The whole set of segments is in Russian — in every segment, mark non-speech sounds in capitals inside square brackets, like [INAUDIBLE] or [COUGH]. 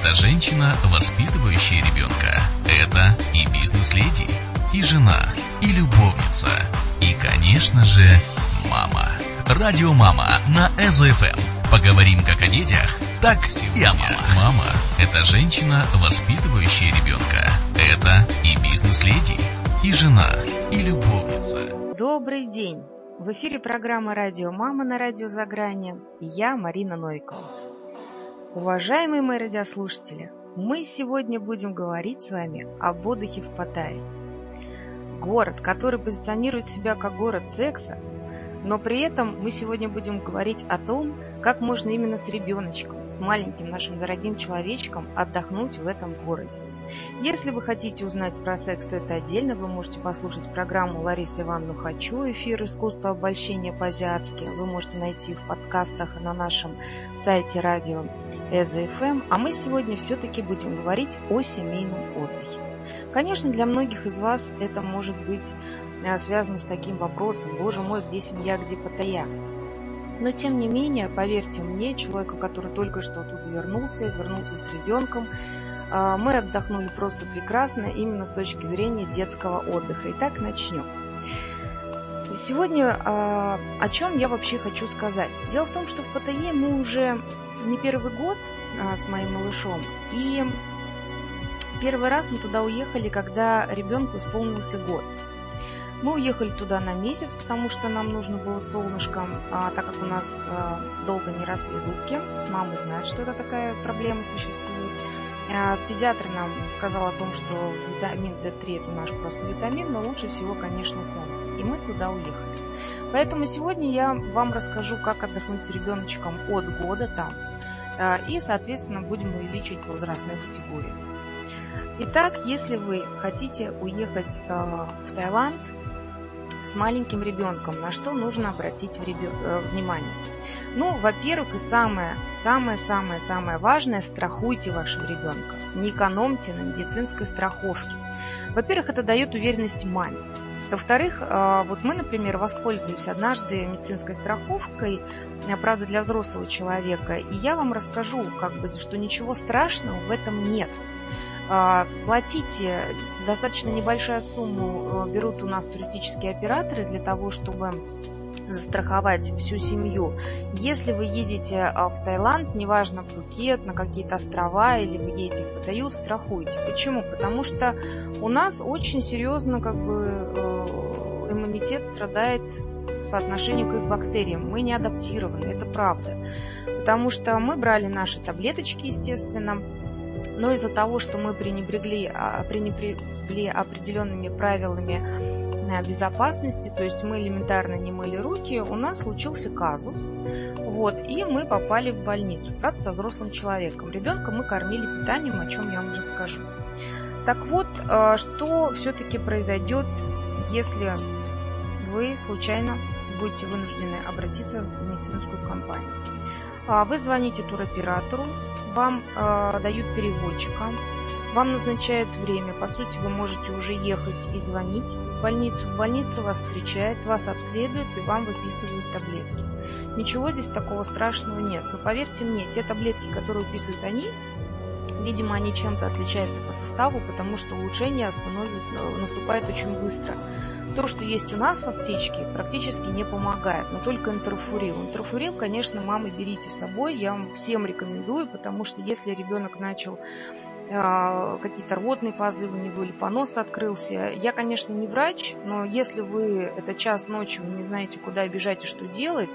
это женщина, воспитывающая ребенка. Это и бизнес-леди, и жена, и любовница, и, конечно же, мама. Радио «Мама» на СФМ. Поговорим как о детях, так и о мамах. Мама – это женщина, воспитывающая ребенка. Это и бизнес-леди, и жена, и любовница. Добрый день! В эфире программа «Радио Мама» на радио «За грани». Я, Марина Нойкова. Уважаемые мои радиослушатели, мы сегодня будем говорить с вами об отдыхе в Паттайе. Город, который позиционирует себя как город секса, но при этом мы сегодня будем говорить о том, как можно именно с ребеночком, с маленьким нашим дорогим человечком отдохнуть в этом городе. Если вы хотите узнать про секс, то это отдельно. Вы можете послушать программу Ларисы Ивановны «Хочу», эфир «Искусство обольщения по-азиатски». Вы можете найти в подкастах на нашем сайте радио ЭЗФМ. А мы сегодня все-таки будем говорить о семейном отдыхе. Конечно, для многих из вас это может быть э, связано с таким вопросом «Боже мой, где семья, где Паттайя?». Но тем не менее, поверьте мне, человеку, который только что тут вернулся, вернулся с ребенком, мы отдохнули просто прекрасно именно с точки зрения детского отдыха. Итак, начнем. Сегодня э, о чем я вообще хочу сказать. Дело в том, что в Паттайе мы уже не первый год с моим малышом, и Первый раз мы туда уехали, когда ребенку исполнился год. Мы уехали туда на месяц, потому что нам нужно было солнышко, а, так как у нас а, долго не росли зубки. Мама знает, что это такая проблема существует. А, педиатр нам сказал о том, что витамин D3 это наш просто витамин, но лучше всего, конечно, солнце. И мы туда уехали. Поэтому сегодня я вам расскажу, как отдохнуть с ребеночком от года там. А, и, соответственно, будем увеличить возрастную категорию. Итак, если вы хотите уехать э, в Таиланд с маленьким ребенком, на что нужно обратить э, внимание? Ну, во-первых, и самое, самое, самое, самое важное, страхуйте вашего ребенка. Не экономьте на медицинской страховке. Во-первых, это дает уверенность маме. Во-вторых, э, вот мы, например, воспользовались однажды медицинской страховкой, правда, для взрослого человека, и я вам расскажу, как бы, что ничего страшного в этом нет. А, платите достаточно небольшая сумму э, берут у нас туристические операторы для того, чтобы застраховать всю семью. Если вы едете а, в Таиланд, неважно в Пхукет, на какие-то острова или вы едете в Паттайю, страхуйте. Почему? Потому что у нас очень серьезно как бы э, иммунитет страдает по отношению к их бактериям. Мы не адаптированы, это правда. Потому что мы брали наши таблеточки, естественно, но из-за того, что мы пренебрегли, а, пренебрегли определенными правилами э, безопасности, то есть мы элементарно не мыли руки, у нас случился казус, вот, и мы попали в больницу, правда, со взрослым человеком. Ребенка мы кормили питанием, о чем я вам расскажу. Так вот, э, что все-таки произойдет, если вы случайно будете вынуждены обратиться в медицинскую компанию? А, вы звоните туроператору, вам э, дают переводчика, вам назначают время. По сути, вы можете уже ехать и звонить в больницу. В больнице вас встречает, вас обследуют и вам выписывают таблетки. Ничего здесь такого страшного нет. Но поверьте мне, те таблетки, которые выписывают они, видимо, они чем-то отличаются по составу, потому что улучшение наступает очень быстро. То, что есть у нас в аптечке, практически не помогает, но только интерфурил. Интерфурил, конечно, мамы берите с собой, я вам всем рекомендую, потому что если ребенок начал э, какие-то рвотные позывы у него или понос открылся. Я, конечно, не врач, но если вы это час ночи, вы не знаете, куда бежать и что делать,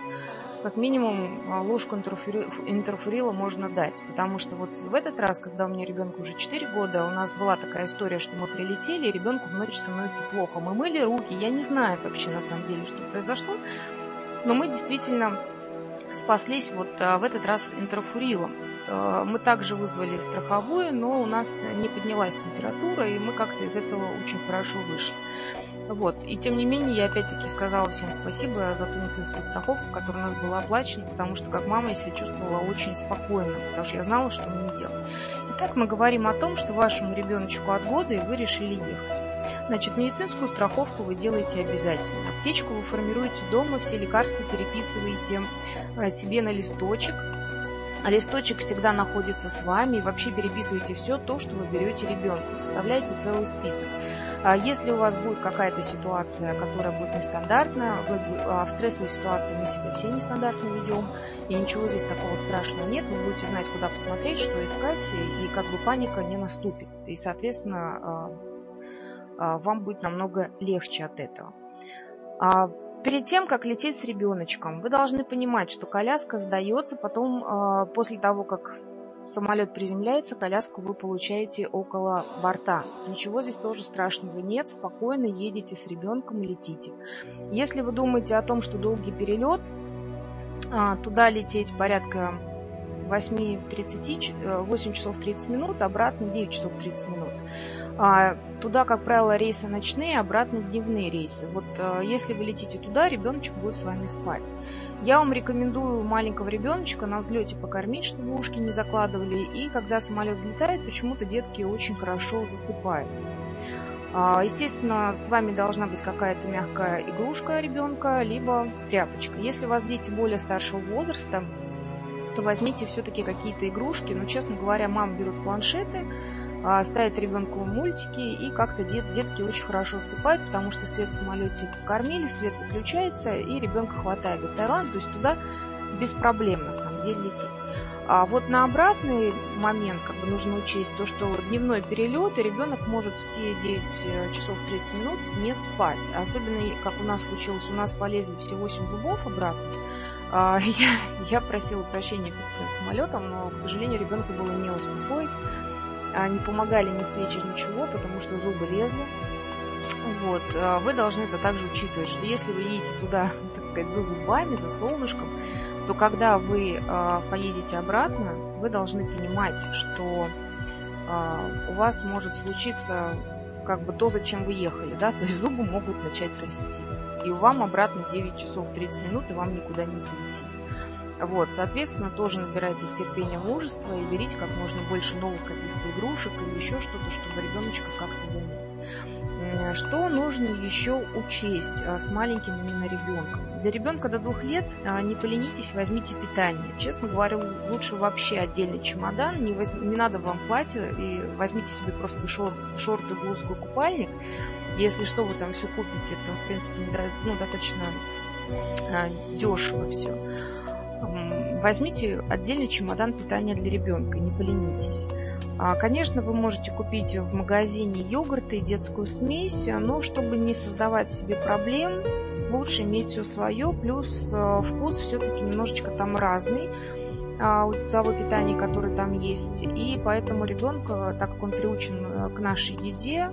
как минимум а, ложку интерфурила можно дать. Потому что вот в этот раз, когда у меня ребенку уже 4 года, у нас была такая история, что мы прилетели, и ребенку в ночь становится плохо. Мы мыли руки, я не знаю вообще на самом деле, что произошло, но мы действительно спаслись вот а, в этот раз интерфурилом. А, мы также вызвали страховую, но у нас не поднялась температура, и мы как-то из этого очень хорошо вышли. Вот. И тем не менее, я опять-таки сказала всем спасибо за ту медицинскую страховку, которая у нас была оплачена, потому что как мама я себя чувствовала очень спокойно, потому что я знала, что мне делать. Итак, мы говорим о том, что вашему ребеночку от года, и вы решили ехать. Значит, медицинскую страховку вы делаете обязательно. Аптечку вы формируете дома, все лекарства переписываете э, себе на листочек, листочек всегда находится с вами. И вообще переписывайте все то, что вы берете ребенку. Составляйте целый список. А если у вас будет какая-то ситуация, которая будет нестандартная, вы, а, в стрессовой ситуации мы себя все нестандартно ведем, и ничего здесь такого страшного нет, вы будете знать, куда посмотреть, что искать, и как бы паника не наступит. И, соответственно, а, вам будет намного легче от этого. Перед тем, как лететь с ребеночком, вы должны понимать, что коляска сдается, потом, э, после того, как самолет приземляется, коляску вы получаете около борта. Ничего здесь тоже страшного нет, спокойно едете с ребенком летите. Если вы думаете о том, что долгий перелет, э, туда лететь порядка 8.30, 8 часов 30 минут, обратно 9 часов 30 минут. А, туда, как правило, рейсы ночные, обратно дневные рейсы. Вот а, если вы летите туда, ребеночек будет с вами спать. Я вам рекомендую маленького ребеночка на взлете покормить, чтобы ушки не закладывали. И когда самолет взлетает, почему-то детки очень хорошо засыпают. А, естественно, с вами должна быть какая-то мягкая игрушка ребенка, либо тряпочка. Если у вас дети более старшего возраста, то возьмите все-таки какие-то игрушки. Но, честно говоря, мам берут планшеты, ставят ребенку мультики, и как-то дет, детки очень хорошо засыпают, потому что свет в самолете покормили, свет выключается, и ребенка хватает до Таиланда, то есть туда без проблем на самом деле лететь. А вот на обратный момент как бы нужно учесть то, что дневной перелет, и ребенок может все 9 э, часов 30 минут не спать. Особенно, как у нас случилось, у нас полезли все 8 зубов обратно. А, [LAUGHS] я, я просила прощения перед тем самолетом, но, к сожалению, ребенка было не успокоить. А, не помогали ни свечи, ничего, потому что зубы лезли. Вот. А, вы должны это также учитывать, что если вы едете туда, [LAUGHS] так сказать, за зубами, за солнышком, то когда вы э, поедете обратно, вы должны понимать, что у вас может случиться как бы то, зачем вы ехали, да, [LAUGHS] то есть зубы могут начать расти. И вам обратно 9 часов 30 минут, и вам никуда не зайти. Вот, соответственно, тоже набирайтесь терпения, мужества и берите как можно больше новых каких-то игрушек или еще что-то, чтобы ребеночка как-то занять. Что нужно еще учесть а, с маленьким именно ребенком? Для ребенка до двух лет а, не поленитесь, возьмите питание. Честно говоря, лучше вообще отдельный чемодан, не, воз... не надо вам платье, и возьмите себе просто шор... шорты, блузку, купальник. Если что, вы там все купите, это, в принципе, ну, достаточно а, дешево все. Возьмите отдельный чемодан питания для ребенка, не поленитесь. А, конечно, вы можете купить в магазине йогурты и детскую смесь, но чтобы не создавать себе проблем, лучше иметь все свое, плюс э, вкус все-таки немножечко там разный а, у того питания, которое там есть. И поэтому ребенка, так как он приучен э, к нашей еде,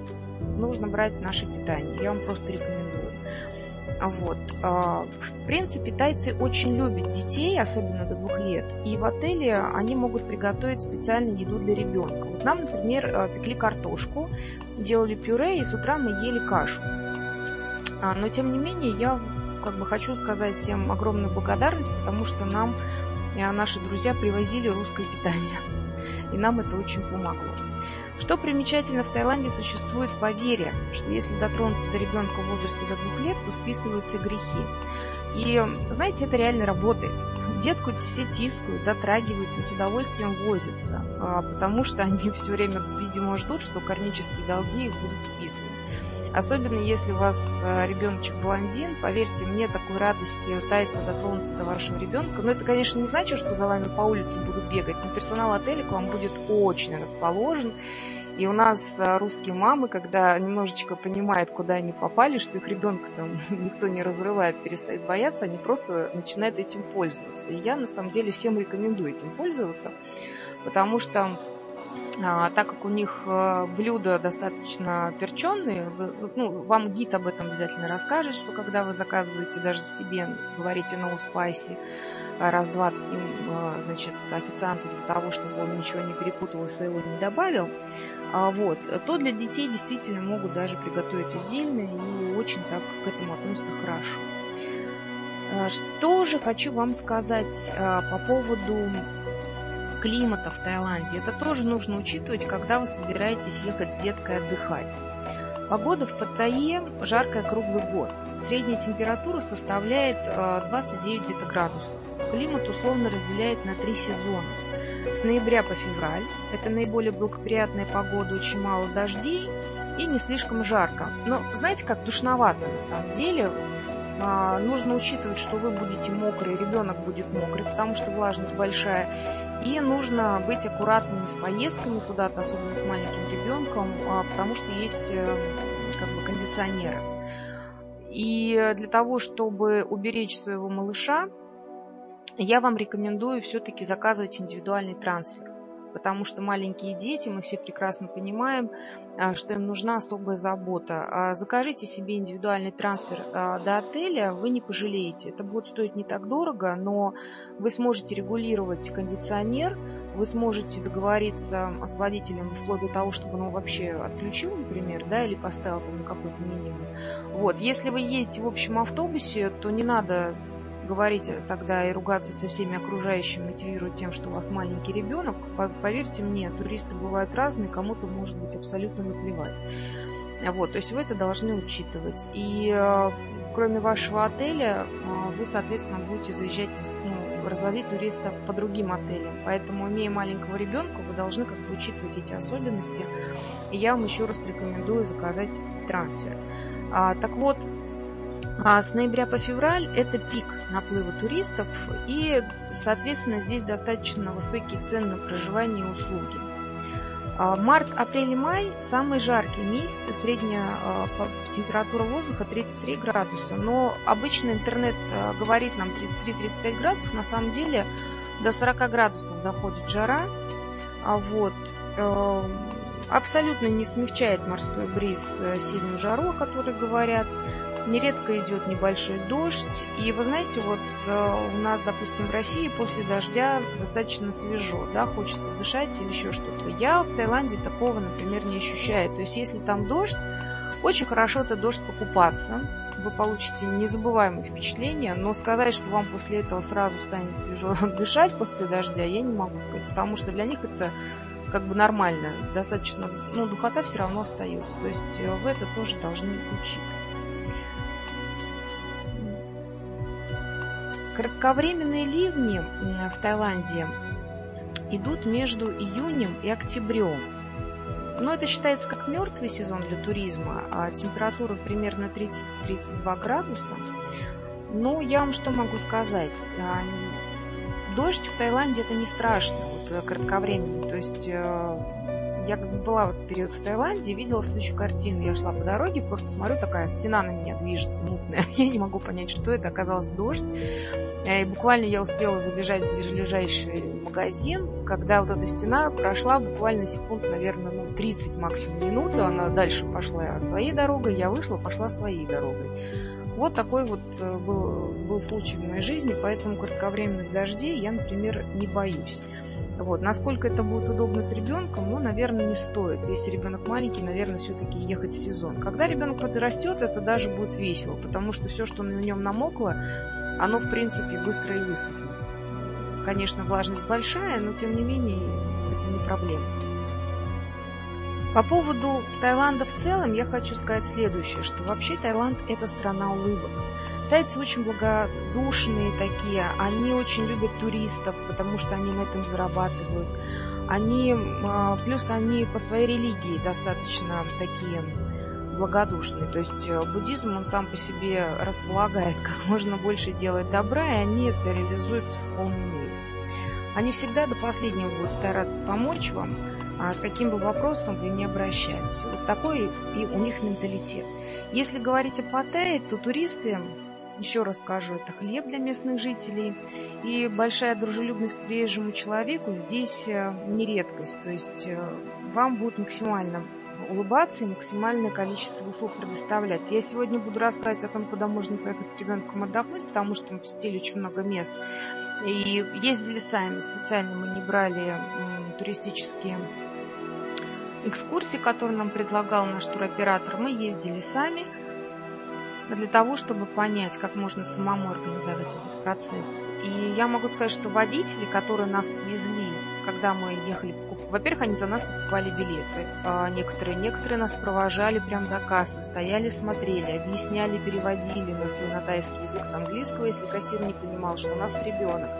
нужно брать наше питание. Я вам просто рекомендую. Вот. А, в принципе, тайцы очень любят детей, особенно до двух лет. И в отеле они могут приготовить специальную еду для ребенка. Вот нам, например, э, пекли картошку, делали пюре, и с утра мы ели кашу. А, но, тем не менее, я как бы хочу сказать всем огромную благодарность, потому что нам э, наши друзья привозили русское питание. И нам это очень помогло. Что примечательно, в Таиланде существует поверье, что если дотронуться до ребенка в возрасте до двух лет, то списываются грехи. И, знаете, это реально работает. Детку все тискают, дотрагиваются, с удовольствием возятся, а, потому что они все время, видимо, ждут, что кармические долги их будут списаны. Особенно если у вас э, ребеночек блондин, поверьте мне, такой радости тайца дотронуться до вашего ребенка. Но это, конечно, не значит, что за вами по улице будут бегать, но персонал отеля к вам будет очень расположен. И у нас э, русские мамы, когда немножечко понимают, куда они попали, что их ребенка там [LAUGHS] никто не разрывает, перестает бояться, они просто начинают этим пользоваться. И я на самом деле всем рекомендую этим пользоваться, потому что так как у них э, блюда достаточно перченные, ну, вам гид об этом обязательно расскажет, что когда вы заказываете даже себе, говорите no spicy, раз 20 э, значит, официанту для того, чтобы он ничего не перепутал и своего не добавил, а, вот, то для детей действительно могут даже приготовить отдельно и очень так к этому относятся хорошо. А, что же хочу вам сказать по поводу климата в Таиланде. Это тоже нужно учитывать, когда вы собираетесь ехать с деткой отдыхать. Погода в Паттайе жаркая круглый год. Средняя температура составляет 29 где-то градусов. Климат условно разделяет на три сезона. С ноября по февраль – это наиболее благоприятная погода, очень мало дождей и не слишком жарко. Но знаете, как душновато на самом деле. А, нужно учитывать, что вы будете мокрый, ребенок будет мокрый, потому что влажность большая. И нужно быть аккуратными с поездками куда-то, особенно с маленьким ребенком, а, потому что есть э, как бы кондиционеры. И для того, чтобы уберечь своего малыша, я вам рекомендую все-таки заказывать индивидуальный трансфер потому что маленькие дети, мы все прекрасно понимаем, а, что им нужна особая забота. А, закажите себе индивидуальный трансфер а, до отеля, вы не пожалеете. Это будет стоить не так дорого, но вы сможете регулировать кондиционер, вы сможете договориться с водителем вплоть до того, чтобы он вообще отключил, например, да, или поставил там какой-то минимум. Вот. Если вы едете в общем автобусе, то не надо говорить тогда и ругаться со всеми окружающими, мотивируя тем, что у вас маленький ребенок, поверьте мне, туристы бывают разные, кому-то может быть абсолютно наплевать. Вот, то есть вы это должны учитывать. И э, кроме вашего отеля, э, вы, соответственно, будете заезжать, ну, развозить туристов по другим отелям. Поэтому, имея маленького ребенка, вы должны как бы учитывать эти особенности. И я вам еще раз рекомендую заказать трансфер. А, так вот, а с ноября по февраль это пик наплыва туристов и, соответственно, здесь достаточно высокие цены на проживание и услуги. А март, апрель и май – самые жаркие месяцы, средняя а, температура воздуха 33 градуса. Но обычно интернет а, говорит нам 33-35 градусов, на самом деле до 40 градусов доходит жара. Вот. Абсолютно не смягчает морской бриз э, сильную жару, о которой говорят. Нередко идет небольшой дождь. И вы знаете, вот э, у нас, допустим, в России после дождя достаточно свежо, да, хочется дышать или еще что-то. Я в Таиланде такого, например, не ощущаю. То есть, если там дождь, очень хорошо это дождь покупаться. Вы получите незабываемые впечатления, но сказать, что вам после этого сразу станет свежо [LAUGHS] дышать после дождя, я не могу сказать, потому что для них это как бы нормально, достаточно, ну, духота все равно остается. То есть э, в это тоже должны учитывать. Кратковременные ливни в Таиланде идут между июнем и октябрем. Но это считается как мертвый сезон для туризма, а температура примерно 30-32 градуса. Ну, я вам что могу сказать? Дождь в Таиланде это не страшно, вот э, кратковременный. То есть э, я как бы была в период в Таиланде видела следующую картину. Я шла по дороге, просто смотрю, такая стена на меня движется, мутная. [LAUGHS] Я не могу понять, что это. Оказалось дождь. Э, и буквально я успела забежать в ближайший магазин, когда вот эта стена прошла буквально секунд, наверное, ну, 30 максимум минут. Она дальше пошла своей дорогой, я вышла, пошла своей дорогой. Вот такой вот был, был случай в моей жизни, поэтому кратковременных дождей я, например, не боюсь. Вот. Насколько это будет удобно с ребенком, ну, наверное, не стоит. Если ребенок маленький, наверное, все-таки ехать в сезон. Когда ребенок подрастет, это даже будет весело, потому что все, что на нем намокло, оно, в принципе, быстро и высохнет. Конечно, влажность большая, но, тем не менее, это не проблема. По поводу Таиланда в целом я хочу сказать следующее, что вообще Таиланд это страна улыбок. Тайцы очень благодушные такие, они очень любят туристов, потому что они на этом зарабатывают. Они, а, плюс они по своей религии достаточно такие благодушные. То есть э, буддизм, он сам по себе располагает [LAUGHS] как можно больше делать добра, и они это реализуют в полной мере. Они всегда до последнего будут стараться помочь вам, а с каким бы вопросом вы не обращались. Вот такой и у них менталитет. Если говорить о Паттайе, то туристы, еще раз скажу, это хлеб для местных жителей. И большая дружелюбность к приезжему человеку здесь э, не редкость. То есть э, вам будут максимально улыбаться и максимальное количество услуг предоставлять. Я сегодня буду рассказывать о том, куда можно поехать с ребенком отдохнуть, потому что мы посетили очень много мест. И ездили сами, специально мы не брали туристические экскурсии, которые нам предлагал наш туроператор, мы ездили сами. Для того, чтобы понять, как можно самому организовать этот процесс. И я могу сказать, что водители, которые нас везли, когда мы ехали, во-первых, они за нас покупали билеты, а некоторые, некоторые нас провожали прямо до кассы, стояли, смотрели, объясняли, переводили на свой на тайский язык с английского, если кассир не понимал, что у нас ребенок.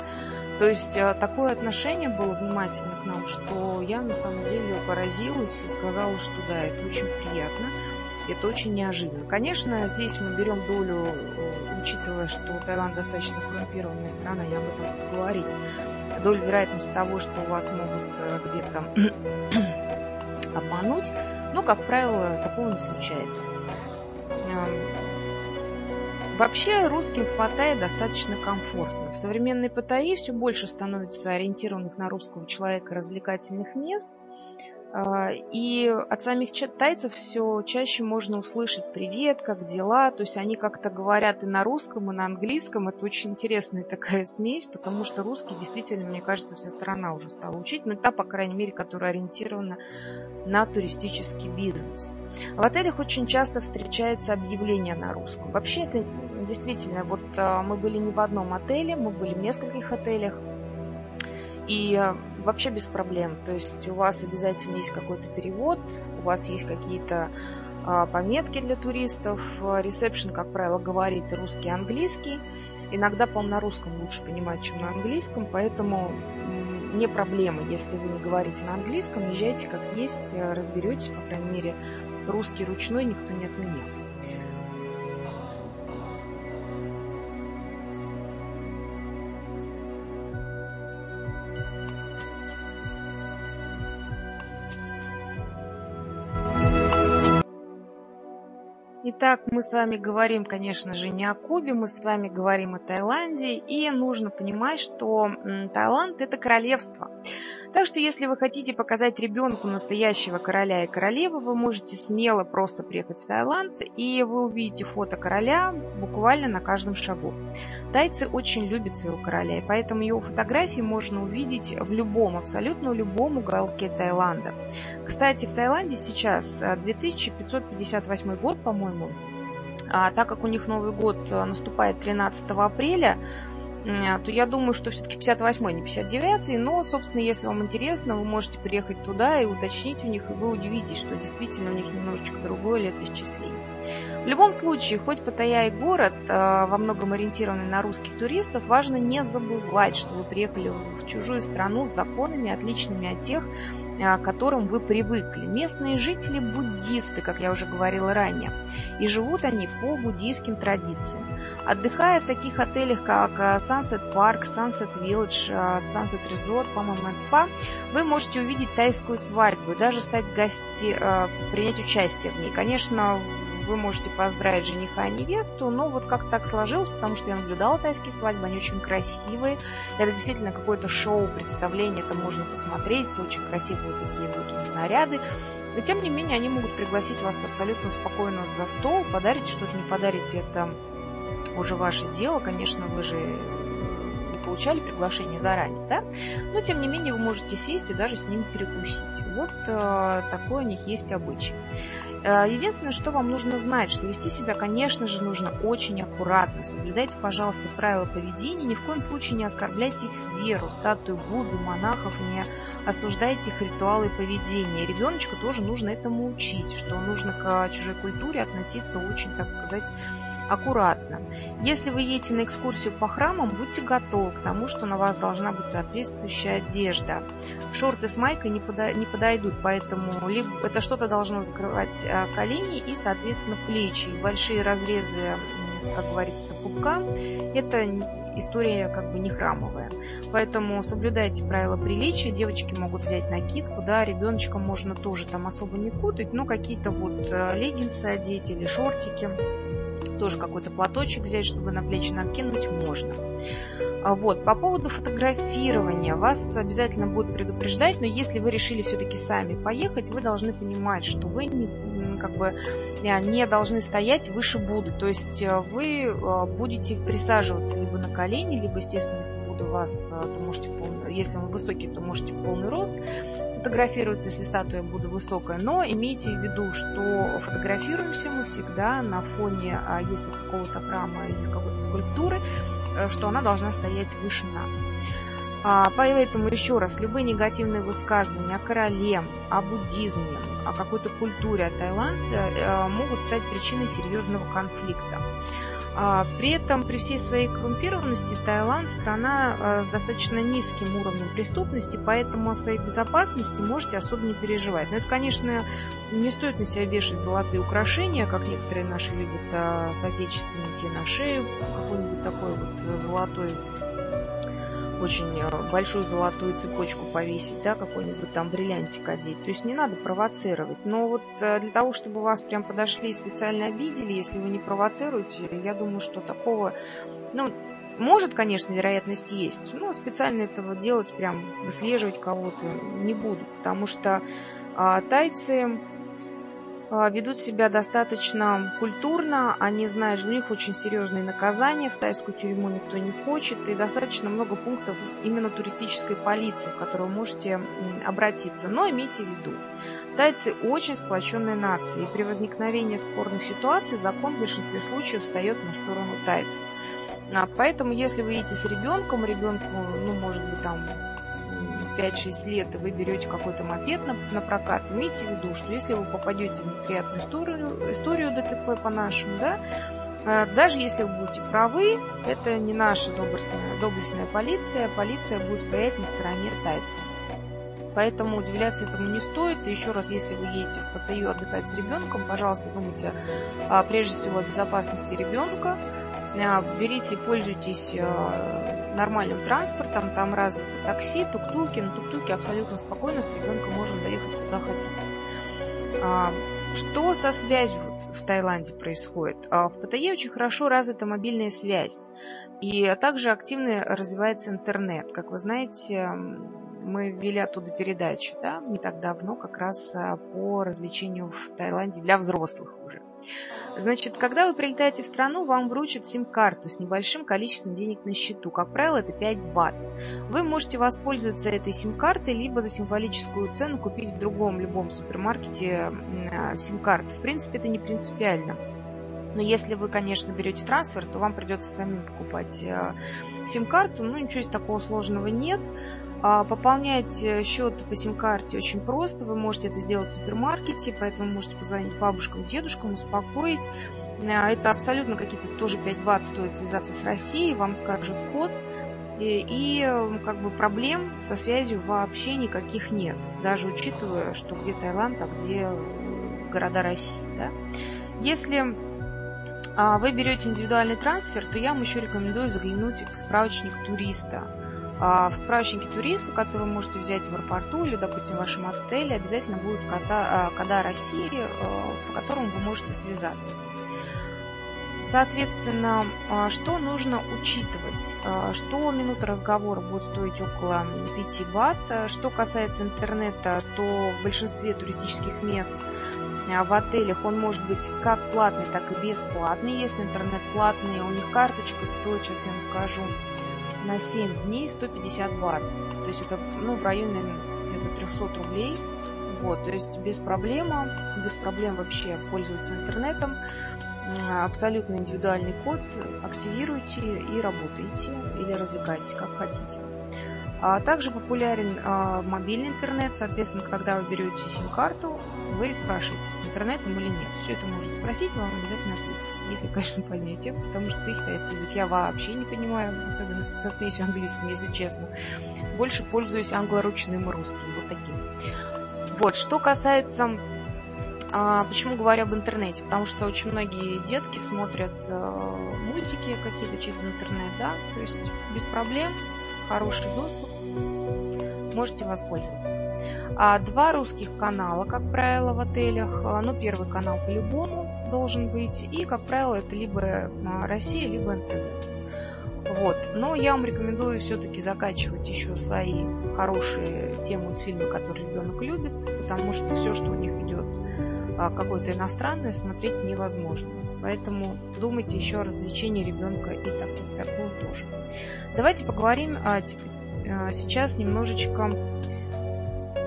То есть а, такое отношение было внимательно к нам, что я на самом деле поразилась и сказала, что да, это очень приятно. Это очень неожиданно. Конечно, здесь мы берем долю, э, учитывая, что Таиланд достаточно коррумпированная страна, я об буду говорить, долю вероятности того, что вас могут э, где-то [CLEARS THROAT] обмануть, но, как правило, такого не случается. Эм, вообще русским в Паттайе достаточно комфортно. В современной Паттайе все больше становится ориентированных на русского человека развлекательных мест – и от самих тайцев все чаще можно услышать «привет», «как дела?». То есть они как-то говорят и на русском, и на английском. Это очень интересная такая [LAUGHS] смесь, потому что русский действительно, мне кажется, вся страна уже стала учить. Но та, по крайней мере, которая ориентирована на туристический бизнес. В отелях очень часто встречается объявление на русском. Вообще это действительно, вот а, мы были не в одном отеле, мы были в нескольких отелях. И а, вообще без проблем. То есть у вас обязательно есть какой-то перевод, у вас есть какие-то а, пометки для туристов. Ресепшн, как правило, говорит русский и английский. Иногда, по-моему, на русском лучше понимать, чем на английском, поэтому не проблема, если вы не говорите на английском, езжайте как есть, разберетесь, по крайней мере, русский ручной никто не отменял. Итак, мы с вами говорим, конечно же, не о Кубе, мы с вами говорим о Таиланде, и нужно понимать, что Таиланд – это королевство. Так что, если вы хотите показать ребенку настоящего короля и королевы, вы можете смело просто приехать в Таиланд, и вы увидите фото короля буквально на каждом шагу. Тайцы очень любят своего короля, и поэтому его фотографии можно увидеть в любом, абсолютно любом уголке Таиланда. Кстати, в Таиланде сейчас 2558 год, по-моему, а так как у них Новый год наступает 13 апреля, а, то я думаю, что все-таки 58-й, не 59-й. Но, собственно, если вам интересно, вы можете приехать туда и уточнить у них, и вы удивитесь, что действительно у них немножечко другое летоисчисление. В любом случае, хоть Паттайя и город, а, во многом ориентированный на русских туристов, важно не забывать, что вы приехали в чужую страну с законами, отличными от тех, к которым вы привыкли. Местные жители буддисты, как я уже говорила ранее, и живут они по буддийским традициям. Отдыхая в таких отелях, как а, Sunset Park, Sunset Village, а, Sunset Resort, по-моему, Spa, вы можете увидеть тайскую свадьбу и даже стать гости, принять участие в ней. Конечно, вы можете поздравить жениха и невесту, но вот как так сложилось, потому что я наблюдала тайские свадьбы, они очень красивые. Это действительно какое-то шоу, представление, это можно посмотреть, очень красивые такие них наряды. Но тем не менее, они могут пригласить вас абсолютно спокойно за стол, подарить что-то, не подарите, это уже ваше дело. Конечно, вы же получали приглашение заранее, да? Но тем не менее, вы можете сесть и даже с ними перекусить. Вот э, такой у них есть обычай. Э, единственное, что вам нужно знать, что вести себя, конечно же, нужно очень аккуратно. Соблюдайте, пожалуйста, правила поведения, ни в коем случае не оскорбляйте их веру, статую Будды, монахов, не осуждайте их ритуалы и поведение. Ребеночку тоже нужно этому учить, что нужно к чужой культуре относиться очень, так сказать, аккуратно. Если вы едете на экскурсию по храмам, будьте готовы к тому, что на вас должна быть соответствующая одежда. Шорты с майкой не, подойдут, поэтому либо это что-то должно закрывать а, колени и, соответственно, плечи. большие разрезы, как говорится, пупка – это история как бы не храмовая. Поэтому соблюдайте правила приличия. Девочки могут взять накидку, да, ребеночка можно тоже там особо не кутать, но какие-то вот э, леггинсы одеть или шортики тоже какой-то платочек взять, чтобы на плечи накинуть, можно. А вот, по поводу фотографирования, вас обязательно будут предупреждать, но если вы решили все-таки сами поехать, вы должны понимать, что вы не, как бы э, не должны стоять выше Будды, то есть э, вы э, будете присаживаться либо на колени, либо, естественно, если у вас, то можете, полный, если он высокий, то можете в полный рост сфотографироваться, если статуя будет высокая. Но имейте в виду, что фотографируемся мы всегда на фоне, а если какого-то храма или какой-то скульптуры, э, что она должна стоять выше нас. А, поэтому еще раз, любые негативные высказывания о короле, о буддизме, о какой-то культуре о Таиланде э, могут стать причиной серьезного конфликта. А, при этом, при всей своей коррумпированности, Таиланд – страна с достаточно низким уровнем преступности, поэтому о своей безопасности можете особо не переживать. Но это, конечно, не стоит на себя вешать золотые украшения, как некоторые наши любят э, соотечественники на шею, какой-нибудь такой вот золотой очень э, большую золотую цепочку повесить, да, какой-нибудь там бриллиантик одеть. То есть не надо провоцировать. Но вот э, для того, чтобы вас прям подошли и специально обидели, если вы не провоцируете, я думаю, что такого, ну, может, конечно, вероятность есть, но специально этого делать, прям выслеживать кого-то не буду, потому что а, тайцы ведут себя достаточно культурно, они знают, что у них очень серьезные наказания, в тайскую тюрьму никто не хочет, и достаточно много пунктов именно туристической полиции, в которую вы можете обратиться. Но имейте в виду, тайцы очень сплоченная нация, и при возникновении спорных ситуаций закон в большинстве случаев встает на сторону тайцев. А, поэтому, если вы едете с ребенком, ребенку, ну, может быть, там 5-6 лет, и вы берете какой-то мопед на, на прокат, имейте в виду, что если вы попадете в неприятную историю, историю ДТП по-нашему, да, э, даже если вы будете правы, это не наша доблестная, доблестная полиция, полиция будет стоять на стороне тайцев. Поэтому удивляться этому не стоит. И еще раз, если вы едете в ПТЮ отдыхать с ребенком, пожалуйста, думайте а, прежде всего о безопасности ребенка. А, берите и пользуйтесь а, нормальным транспортом, там развито такси, тук-туки. На тук-туке абсолютно спокойно с ребенком можно доехать куда хотите. А, что со связью в Таиланде происходит? В ПТЕ очень хорошо развита мобильная связь. И также активно развивается интернет. Как вы знаете, мы ввели оттуда передачу, да, не так давно, как раз а, по развлечению в Таиланде для взрослых уже. Значит, когда вы прилетаете в страну, вам вручат сим-карту с небольшим количеством денег на счету. Как правило, это 5 бат. Вы можете воспользоваться этой сим-картой, либо за символическую цену купить в другом любом супермаркете а, сим-карты. В принципе, это не принципиально. Но если вы, конечно, берете трансфер, то вам придется самим покупать а, сим-карту. Ну, ничего из такого сложного нет. А пополнять э, счет по сим-карте очень просто. Вы можете это сделать в супермаркете, поэтому можете позвонить бабушкам, дедушкам, успокоить. Э, это абсолютно какие-то тоже 5 бат стоит связаться с Россией, вам скажут код. И, и э, как бы проблем со связью вообще никаких нет. Даже учитывая, что где Таиланд, а где города России. Да? Если вы берете индивидуальный трансфер, то я вам еще рекомендую заглянуть в справочник туриста. А, в справочнике туриста, который вы можете взять в аэропорту или, допустим, в вашем отеле, обязательно будет кода, а, кода России, а, по которому вы можете связаться. Соответственно, что нужно учитывать? Что минута разговора будет стоить около 5 бат. Что касается интернета, то в большинстве туристических мест в отелях он может быть как платный, так и бесплатный. Если интернет платный, у них карточка стоит, сейчас я вам скажу, на 7 дней 150 бат. То есть это ну, в районе где-то 300 рублей. Вот, то есть без проблем, без проблем вообще пользоваться интернетом. Абсолютно индивидуальный код. Активируйте и работайте или развлекайтесь, как хотите. А также популярен а, мобильный интернет, соответственно, когда вы берете сим-карту, вы спрашиваете, с интернетом или нет. Все это можно спросить, вам обязательно ответят. Если, [LAUGHS] конечно, поймете, потому что их тайский язык я вообще не понимаю, особенно со смесью английским, если честно. Больше пользуюсь англоручным и русским, вот таким. Вот, что касается а, почему говорю об интернете? Потому что очень многие детки смотрят а, мультики какие-то через интернет, да, то есть без проблем, хороший доступ, можете воспользоваться. А два русских канала, как правило, в отелях. А, ну, первый канал по-любому должен быть. И, как правило, это либо а, Россия, либо НТВ. Вот. Но я вам рекомендую все-таки закачивать еще свои хорошие те мультфильмы, которые ребенок любит, потому что все, что у них идет а, какое-то иностранное, смотреть невозможно. Поэтому думайте еще о развлечении ребенка и такую, такую тоже. Давайте поговорим а, сейчас немножечко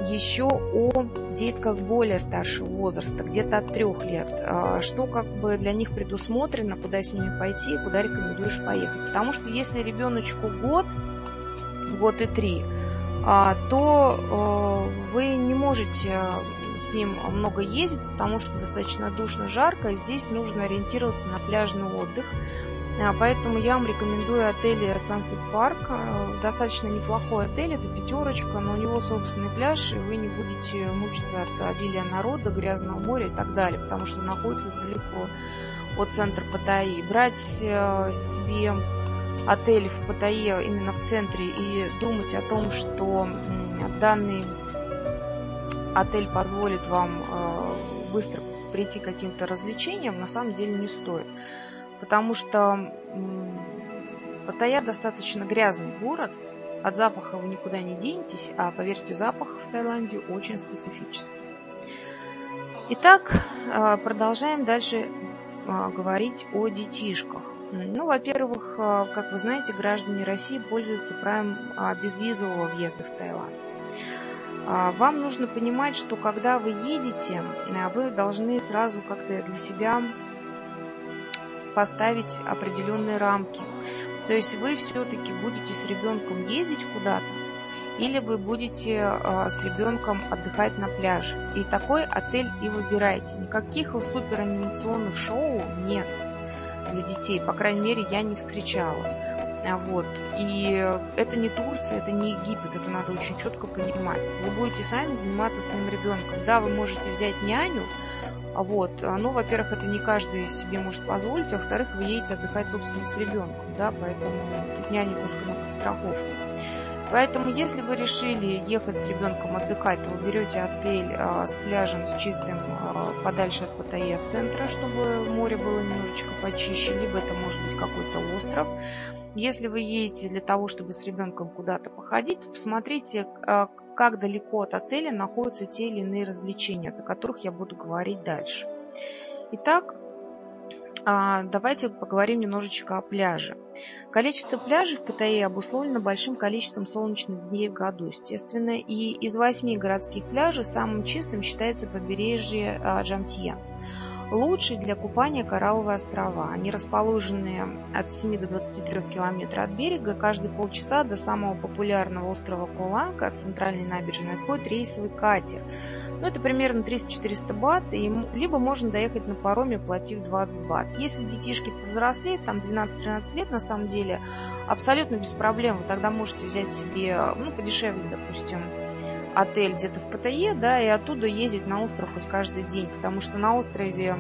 еще о детках более старшего возраста, где-то от трех лет. А, что как бы для них предусмотрено, куда с ними пойти, куда рекомендуешь поехать. Потому что если ребеночку год, год и три, а, то э, вы не можете с ним много ездить, потому что достаточно душно, жарко, и здесь нужно ориентироваться на пляжный отдых. А, поэтому я вам рекомендую отель Sunset Park. А, достаточно неплохой отель, это пятерочка, но у него собственный пляж, и вы не будете мучиться от обилия народа, грязного моря и так далее, потому что находится далеко от центра Паттайи. Брать э, себе отель в Паттайе именно в центре и думать о том, что данный отель позволит вам э, быстро прийти к каким-то развлечениям, на самом деле не стоит потому что Паттайя достаточно грязный город, от запаха вы никуда не денетесь, а поверьте, запах в Таиланде очень специфический. Итак, а, продолжаем дальше а, говорить о детишках. Ну, во-первых, а, как вы знаете, граждане России пользуются правом безвизового въезда в Таиланд. Вам нужно понимать, что когда вы едете, вы должны сразу как-то для себя поставить определенные рамки. То есть вы все-таки будете с ребенком ездить куда-то, или вы будете э, с ребенком отдыхать на пляже. И такой отель и выбирайте. Никаких супер анимационных шоу нет для детей, по крайней мере, я не встречала. А вот. И это не Турция, это не Египет, это надо очень четко понимать. Вы будете сами заниматься своим ребенком. Да, вы можете взять няню, вот. Ну, во-первых, это не каждый себе может позволить, а во-вторых, вы едете отдыхать, собственно, с ребенком, да, поэтому тут няня только на подстраховку. Поэтому, если вы решили ехать с ребенком отдыхать, то вы берете отель а, с пляжем, с чистым, а, подальше от Паттайя центра, чтобы море было немножечко почище, либо это может быть какой-то остров. Если вы едете для того, чтобы с ребенком куда-то походить, посмотрите, а, как далеко от отеля находятся те или иные развлечения, о которых я буду говорить дальше. Итак, а, давайте поговорим немножечко о пляже. Количество пляжей в Паттайе обусловлено большим количеством солнечных дней в году, естественно, и из восьми городских пляжей самым чистым считается побережье а, Лучшие для купания коралловые острова. Они расположены от 7 до 23 километров от берега. Каждые полчаса до самого популярного острова Коланка от центральной набережной отходит рейсовый катер. Ну, это примерно 300-400 бат, и либо можно доехать на пароме, платив 20 бат. Если детишки повзрослеют, там 12-13 лет на самом деле, абсолютно без проблем. Вы тогда можете взять себе, ну, подешевле, допустим, отель где-то в Паттайе, да, и оттуда ездить на остров хоть каждый день, потому что на острове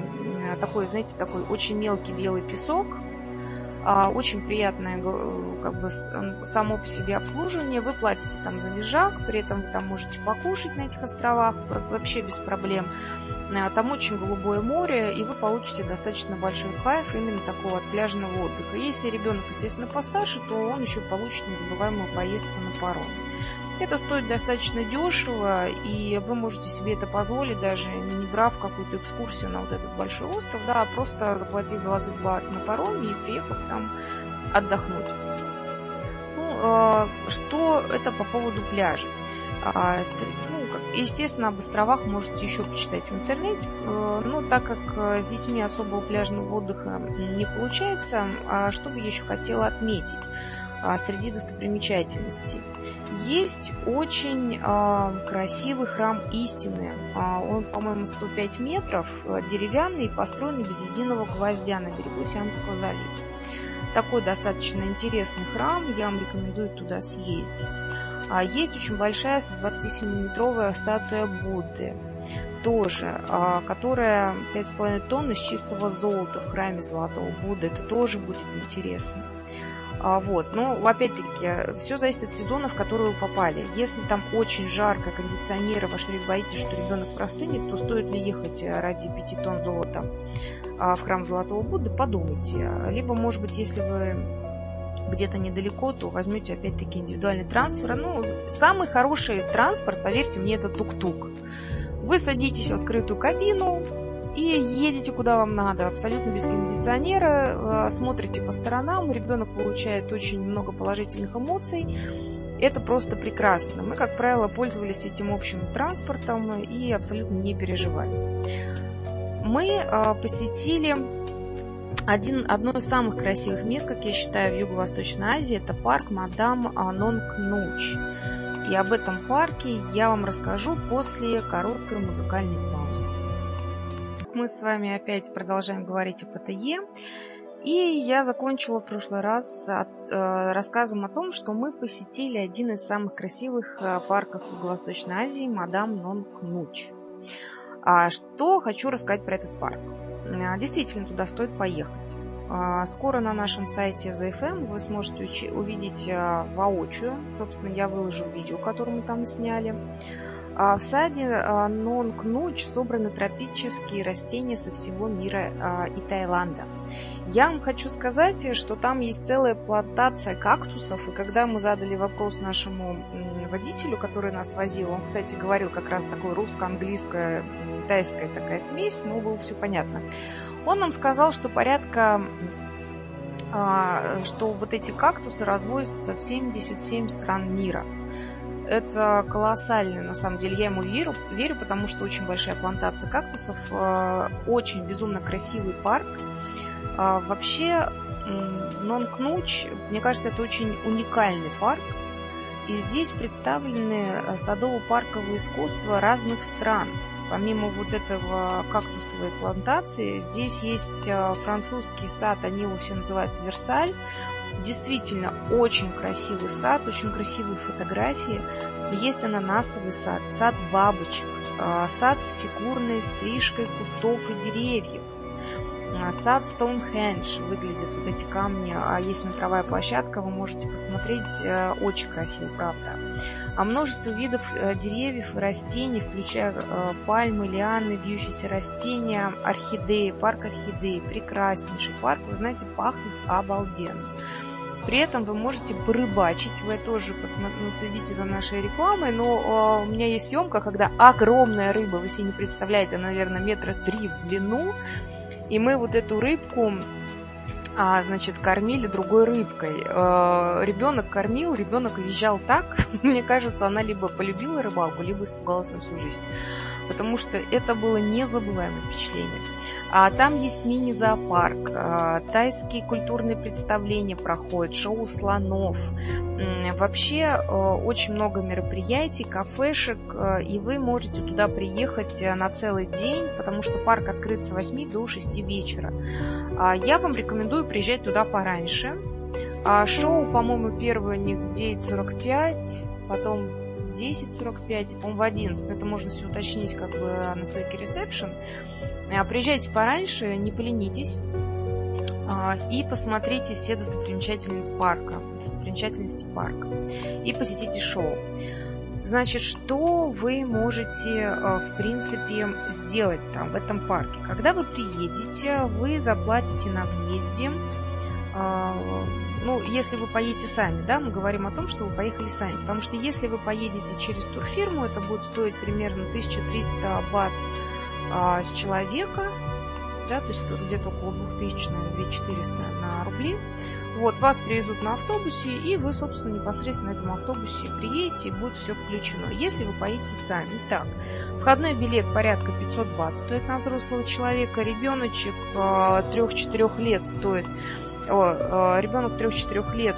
такой, знаете, такой очень мелкий белый песок, а, очень приятное как бы само по себе обслуживание. Вы платите там за лежак, при этом вы там можете покушать на этих островах вообще без проблем. А, там очень голубое море, и вы получите достаточно большой кайф именно такого от пляжного отдыха. Если ребенок, естественно, постарше, то он еще получит незабываемую поездку на паром. Это стоит достаточно дешево, и вы можете себе это позволить, даже не брав какую-то экскурсию на вот этот большой остров, да, а просто заплатив 20 бат на пароме и приехав там отдохнуть. Ну, э, что это по поводу пляжа? А, ну, естественно, об островах можете еще почитать в интернете. Э, но так как э, с детьми особого пляжного отдыха не получается, а что бы я еще хотела отметить? А, среди достопримечательностей. Есть очень красивый храм истины. Он, по-моему, 105 метров, деревянный, построенный без единого гвоздя на берегу Сиамского залива. Такой достаточно интересный храм, я вам рекомендую туда съездить. Есть очень большая 127-метровая статуя Будды, тоже, которая 5,5 тонн из чистого золота в храме Золотого Будды. Это тоже будет интересно. А, вот. Но, опять-таки, все зависит от сезона, в который вы попали. Если там очень жарко, кондиционеры, ваш боитесь, что ребенок простынет, то стоит ли ехать э, ради 5 тонн золота а, в храм Золотого Будды, подумайте. Либо, может быть, если вы где-то недалеко, то возьмете опять-таки индивидуальный трансфер. Ну, самый хороший транспорт, поверьте мне, это тук-тук. Вы садитесь в открытую кабину, и едете куда вам надо, абсолютно без кондиционера, э, смотрите по сторонам, ребенок получает очень много положительных эмоций, это просто прекрасно. Мы, как правило, пользовались этим общим транспортом и абсолютно не переживали. Мы э, посетили один, одно из самых красивых мест, как я считаю, в Юго-Восточной Азии, это парк Мадам Анонг Нуч. И об этом парке я вам расскажу после короткой музыкальной паузы мы с вами опять продолжаем говорить о ПТЕ. И я закончила в прошлый раз от, э, рассказом о том, что мы посетили один из самых красивых э, парков Юго-Восточной Азии, Мадам Нонг Нуч. А что хочу рассказать про этот парк. А, действительно, туда стоит поехать. А, скоро на нашем сайте ZFM вы сможете увидеть воочию. Собственно, я выложу видео, которое мы там сняли. А в саде а, Нонг-Нуч собраны тропические растения со всего мира а, и Таиланда. Я вам хочу сказать, что там есть целая плантация кактусов, и когда мы задали вопрос нашему водителю, который нас возил, он, кстати, говорил как раз такое русско-английская, тайская такая смесь, но было все понятно. Он нам сказал, что порядка что вот эти кактусы разводятся в 77 стран мира это колоссально, на самом деле. Я ему верю, верю, потому что очень большая плантация кактусов, э, очень безумно красивый парк. А, вообще, Нонкнуч, мне кажется, это очень уникальный парк. И здесь представлены э, садово-парковые искусства разных стран. Помимо вот этого кактусовой плантации, здесь есть э, французский сад, они его все называют Версаль. Действительно, очень красивый сад, очень красивые фотографии. Есть ананасовый сад, сад бабочек, а, сад с фигурной стрижкой кустов и деревьев. А, сад Стоунхендж выглядит, вот эти камни, а есть смотровая площадка, вы можете посмотреть, э, очень красиво, правда. А множество видов э, деревьев и растений, включая э, пальмы, лианы, вьющиеся растения, орхидеи, парк орхидеи, прекраснейший парк, вы знаете, пахнет обалденно. При этом вы можете порыбачить, вы тоже посмотрите, следите за нашей рекламой, но э, у меня есть съемка, когда огромная рыба, вы себе не представляете, наверное, метра три в длину, и мы вот эту рыбку а, значит, кормили другой рыбкой. Э, ребенок кормил, ребенок визжал так, [LAUGHS] мне кажется, она либо полюбила рыбалку, либо испугалась на всю жизнь. Потому что это было незабываемое впечатление. А там есть мини-зоопарк, а, тайские культурные представления проходят, шоу слонов. Вообще а, очень много мероприятий, кафешек, а, и вы можете туда приехать на целый день, потому что парк открыт с 8 до 6 вечера. Я вам рекомендую приезжать туда пораньше. Шоу, по-моему, первое не в 9.45, потом 10.45, по-моему, в 11, но это можно все уточнить как бы на стойке ресепшн. А, приезжайте пораньше, не поленитесь а, и посмотрите все достопримечательности парка, достопримечательности парка и посетите шоу. Значит, что вы можете, а, в принципе, сделать там, в этом парке? Когда вы приедете, вы заплатите на въезде, ну, если вы поедете сами, да, мы говорим о том, что вы поехали сами, потому что если вы поедете через турфирму, это будет стоить примерно 1300 бат а, с человека, да, то есть где-то около 2000, наверное, 2400 на рубли. Вот, вас привезут на автобусе, и вы, собственно, непосредственно на этом автобусе приедете, и будет все включено. Если вы поедете сами. Так, входной билет порядка 500 бат стоит на взрослого человека, ребеночек 3-4 а, лет стоит о, а, ребенок 3-4 лет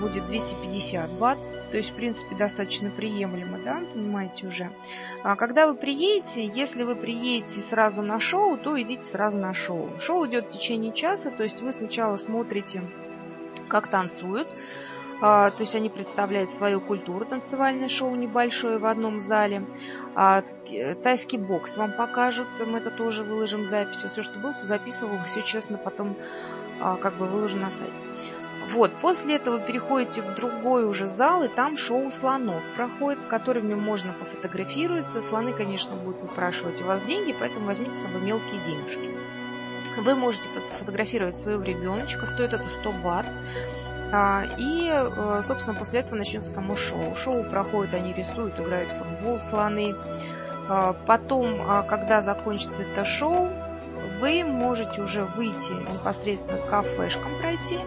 будет 250 бат, то есть, в принципе, достаточно приемлемо, да, понимаете уже. А когда вы приедете, если вы приедете сразу на шоу, то идите сразу на шоу. Шоу идет в течение часа, то есть вы сначала смотрите, как танцуют, а, то есть они представляют свою культуру, танцевальное шоу небольшое в одном зале. А, тайский бокс вам покажут, мы это тоже выложим запись. Все, что было, все записывал, все честно потом а, как бы выложим на сайт. Вот, после этого переходите в другой уже зал, и там шоу слонов проходит, с которыми можно пофотографироваться. Слоны, конечно, будут выпрашивать у вас деньги, поэтому возьмите с собой мелкие денежки. Вы можете фотографировать своего ребеночка, стоит это 100 бат. А, и, э, собственно, после этого начнется само шоу. Шоу проходит, они рисуют, играют в футбол слоны. А, потом, а, когда закончится это шоу, вы можете уже выйти непосредственно к кафешкам пройти,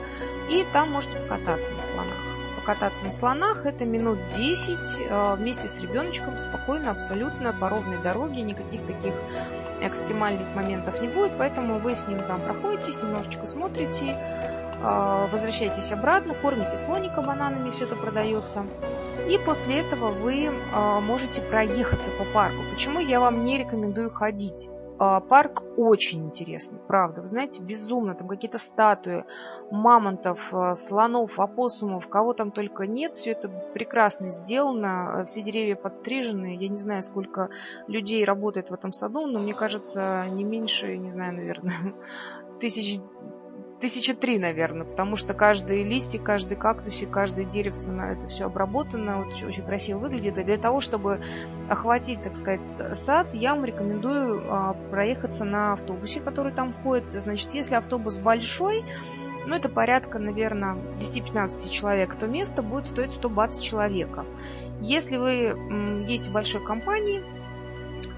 и там можете покататься на слонах. Покататься на слонах это минут 10 вместе с ребеночком спокойно, абсолютно по ровной дороге, никаких таких экстремальных моментов не будет, поэтому вы с ним там проходитесь, немножечко смотрите, а, возвращаетесь обратно, кормите слоника бананами, все это продается. И после этого вы а, можете проехаться по парку. Почему я вам не рекомендую ходить? А, парк очень интересный, правда. Вы знаете, безумно. Там какие-то статуи мамонтов, слонов, опоссумов, кого там только нет. Все это прекрасно сделано. Все деревья подстрижены. Я не знаю, сколько людей работает в этом саду, но мне кажется, не меньше, не знаю, наверное, [LAUGHS] тысяч тысяча три, наверное, потому что каждый листик, каждый кактусик, каждое деревце на это все обработано, очень, очень красиво выглядит. И для того, чтобы охватить, так сказать, сад, я вам рекомендую а, проехаться на автобусе, который там входит. Значит, если автобус большой, ну, это порядка, наверное, 10-15 человек, то место будет стоить 100 бат с человека. Если вы едете большой компании,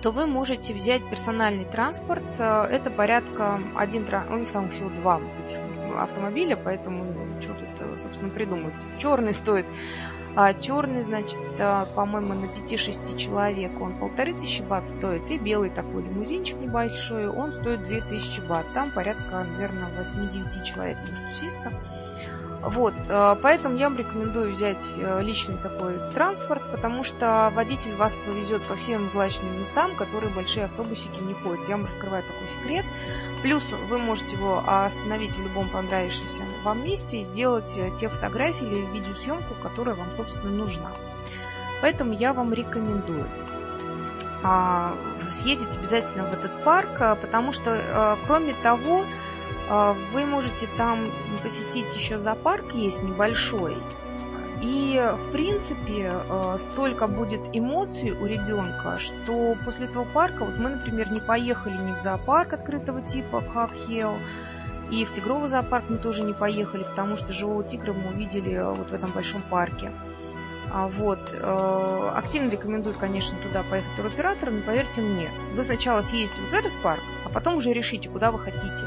то вы можете взять персональный транспорт. Э, это порядка один, у них там всего два автомобиля, поэтому ну, что тут, э, собственно, придумать. Черный стоит а черный, значит, э, по-моему, на 5-6 человек он полторы тысячи бат стоит. И белый такой лимузинчик небольшой, он стоит 2000 бат. Там порядка, наверное, 8-9 человек может усесться. Вот, э, поэтому я вам рекомендую взять э, личный такой транспорт, потому что водитель вас повезет по всем злачным местам, которые большие автобусики не ходят. Я вам раскрываю такой секрет. Плюс вы можете его остановить в любом понравившемся вам месте и сделать э, те фотографии или видеосъемку, которая вам, собственно, нужна. Поэтому я вам рекомендую а, съездить обязательно в этот парк, потому что, кроме того, вы можете там посетить еще зоопарк, есть небольшой. И, в принципе, а, столько будет эмоций у ребенка, что после этого парка, вот мы, например, не поехали ни в зоопарк открытого типа Хакхел, и в тигровый зоопарк мы тоже не поехали, потому что живого тигра мы увидели вот в этом большом парке. А, вот. Э, активно рекомендую, конечно, туда поехать туроператором, но поверьте мне, вы сначала съездите вот в этот парк, а потом уже решите, куда вы хотите.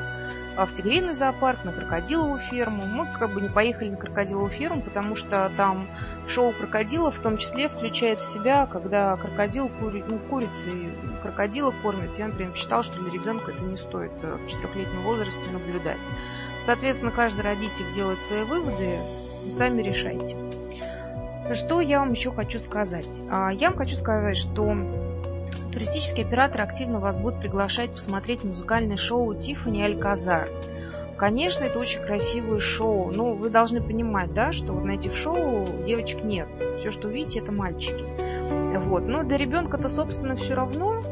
А в Тигриный зоопарк, на крокодиловую ферму. Мы как бы не поехали на крокодиловую ферму, потому что там шоу крокодилов в том числе включает в себя, когда крокодил кури... ну, курицы крокодила кормят. Я, например, считал, что для ребенка это не стоит э, в четырехлетнем возрасте наблюдать. Соответственно, каждый родитель делает свои выводы, сами решайте. Что я вам еще хочу сказать? А, я вам хочу сказать, что туристические операторы активно вас будут приглашать посмотреть музыкальное шоу Тиффани Альказар. Конечно, это очень красивое шоу, но вы должны понимать, да, что на этих шоу девочек нет. Все, что видите, это мальчики. Вот. Но для ребенка-то, собственно, все равно.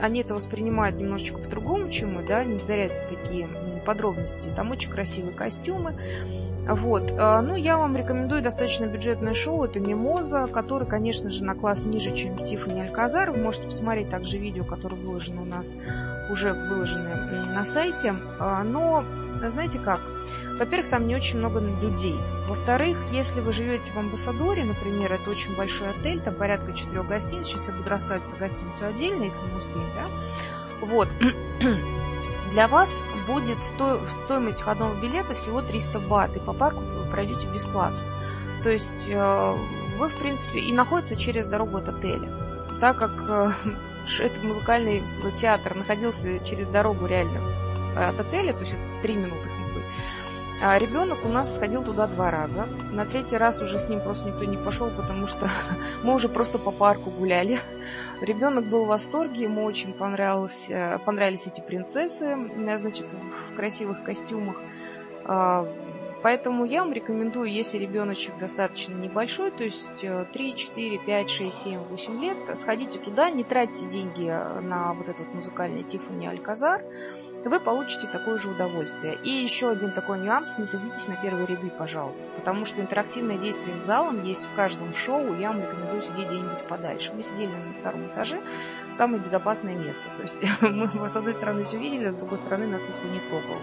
Они это воспринимают немножечко по-другому, чем мы, да, не ударяются такие подробности. Там очень красивые костюмы. Вот. А, ну, я вам рекомендую достаточно бюджетное шоу. Это «Мимоза», который, конечно же, на класс ниже, чем Тиффани Альказар. Вы можете посмотреть также видео, которые выложены у нас, уже выложены на сайте. А, но, знаете как? Во-первых, там не очень много людей. Во-вторых, если вы живете в Амбассадоре, например, это очень большой отель, там порядка четырех гостиниц. Сейчас я буду рассказывать про гостиницу отдельно, если мы успеем, да? Вот. [CLEARS THROAT] Для вас будет сто... стоимость входного билета всего 300 бат, и по парку вы пройдете бесплатно. То есть э, вы, в принципе, и находится через дорогу от отеля. Так как э, [LAUGHS] этот музыкальный театр находился через дорогу реально от отеля, то есть три минуты ходьбы, а ребенок у нас сходил туда два раза. На третий раз уже с ним просто никто не пошел, потому что [LAUGHS] мы уже просто по парку гуляли. Ребенок был в восторге, ему очень понравилось, э, понравились эти принцессы, значит, в красивых костюмах. А, Поэтому я вам рекомендую, если ребеночек достаточно небольшой, то есть 3, 4, 5, 6, 7, 8 лет, сходите туда, не тратьте деньги на вот этот музыкальный Тиффани Альказар, вы получите такое же удовольствие. И еще один такой нюанс, не садитесь на первые ряды, пожалуйста, потому что интерактивное действие с залом есть в каждом шоу, я вам рекомендую сидеть где-нибудь подальше. Мы сидели на втором этаже, самое безопасное место. То есть [LAUGHS] мы с одной стороны все видели, а с другой стороны нас никто не трогал.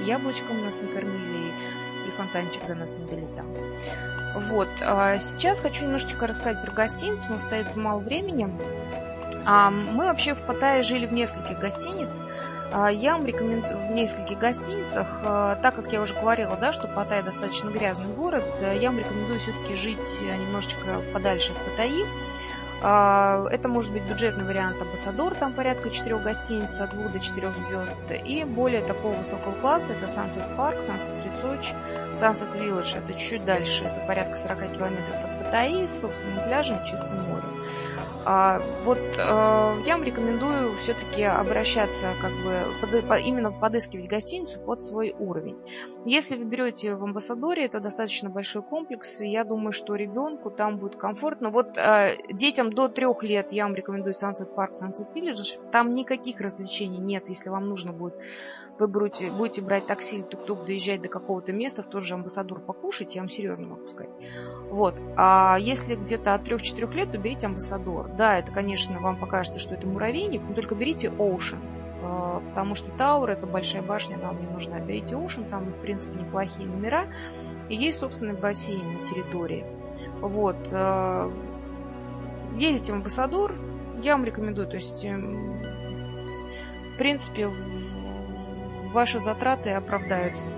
И яблочком нас не кормили, и фонтанчик до нас не долетал. Вот. А сейчас хочу немножечко рассказать про гостиницу, у нас остается мало времени. А, мы вообще в Паттайе жили в нескольких гостиницах. А, я вам рекомендую в нескольких гостиницах, а, так как я уже говорила, да, что Паттайя достаточно грязный город, э, я вам рекомендую все-таки жить немножечко подальше от Паттайи. Это может быть бюджетный вариант Амбассадор, там порядка четырех гостиниц от двух до четырех звезд. И более такого высокого класса это Sunset Park, Sunset Resort, Sunset Village. Это чуть дальше, это порядка 40 километров от Паттайи с собственным пляжем и чистым морем. А, вот а, я вам рекомендую все-таки обращаться, как бы именно подыскивать гостиницу под свой уровень. Если вы берете в Амбассадоре, это достаточно большой комплекс, и я думаю, что ребенку там будет комфортно. Вот а, детям до трех лет я вам рекомендую Sunset Park, Sunset Village. Там никаких развлечений нет, если вам нужно будет вы будете, будете брать такси или тук-тук, доезжать до какого-то места, в тот же амбассадор покушать, я вам серьезно могу сказать. Вот. А если где-то от 3-4 лет, то берите амбассадор. Да, это, конечно, вам покажется, что это муравейник, но только берите Ocean. А, потому что Тауэр это большая башня, нам не нужна. Берите Ocean, там, в принципе, неплохие номера. И есть собственный бассейн на территории. Вот. А, ездите в амбассадор, я вам рекомендую, то есть, эм, в принципе, ваши затраты оправдаются.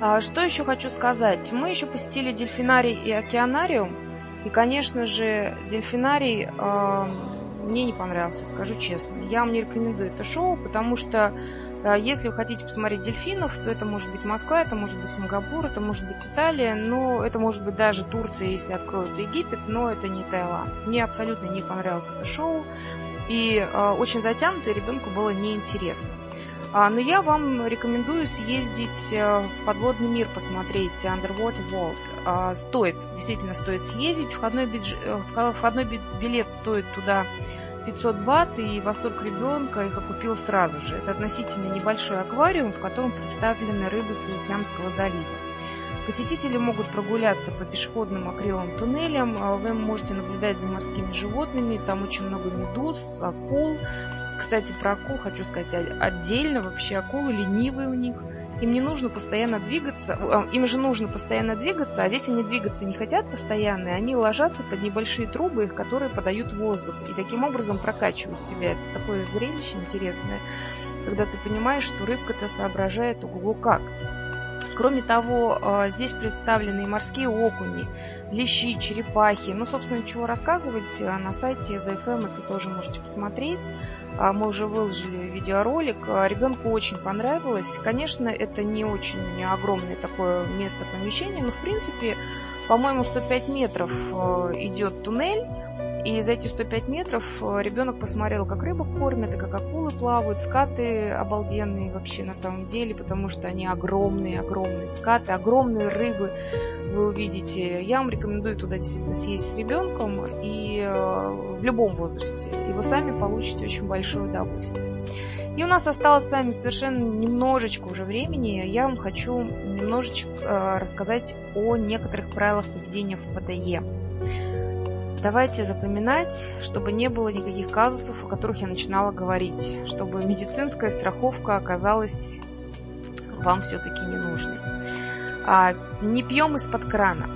А, что еще хочу сказать? Мы еще посетили дельфинарий и океанариум. И, конечно же, дельфинарий э, мне не понравился, скажу честно. Я вам не рекомендую это шоу, потому что э, если вы хотите посмотреть дельфинов, то это может быть Москва, это может быть Сингапур, это может быть Италия, но это может быть даже Турция, если откроют Египет, но это не Таиланд. Мне абсолютно не понравилось это шоу и э, очень затянуто, и ребенку было неинтересно. А, но я вам рекомендую съездить э, в подводный мир, посмотреть Underwater World. А, стоит, действительно стоит съездить. Входной, бюдж... Э, входной билет стоит туда 500 бат, и восторг ребенка их окупил сразу же. Это относительно небольшой аквариум, в котором представлены рыбы Саусямского залива. Посетители могут прогуляться по пешеходным акриловым туннелям, а вы можете наблюдать за морскими животными, там очень много медуз, акул. Кстати, про акул хочу сказать отдельно, вообще акулы ленивые у них. Им не нужно постоянно двигаться, а, им же нужно постоянно двигаться, а здесь они двигаться не хотят постоянно, и они ложатся под небольшие трубы, которые подают воздух, и таким образом прокачивают себя. Это такое зрелище интересное, когда ты понимаешь, что рыбка-то соображает ого как. Кроме того, а, здесь представлены и морские окуни, лещи, черепахи. Ну, собственно, чего рассказывать, а, на сайте ZFM это тоже можете посмотреть. А, мы уже выложили видеоролик. Ребенку очень понравилось. Конечно, это не очень огромное такое место помещения, но, в принципе, по-моему, 105 метров идет туннель. И за эти 105 метров э, ребенок посмотрел, как рыбок кормят, и как акулы плавают, скаты обалденные вообще на самом деле, потому что они огромные, огромные скаты, огромные рыбы вы увидите. Я вам рекомендую туда действительно съесть с ребенком и э, в любом возрасте. И вы сами получите очень большое удовольствие. И у нас осталось с вами совершенно немножечко уже времени. Я вам хочу немножечко э, рассказать о некоторых правилах поведения в ПТЕ. Давайте запоминать, чтобы не было никаких казусов, о которых я начинала говорить, чтобы медицинская страховка оказалась вам все-таки не нужной. А, не пьем из-под крана.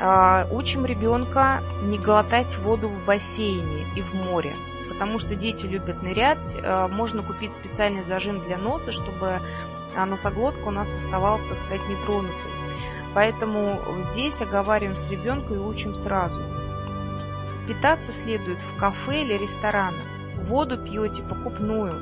А, учим ребенка не глотать воду в бассейне и в море, потому что дети любят нырять. А, можно купить специальный зажим для носа, чтобы носоглотка у нас оставалась, так сказать, нетронутой. Поэтому здесь оговариваем с ребенком и учим сразу. Питаться следует в кафе или ресторанах. Воду пьете покупную.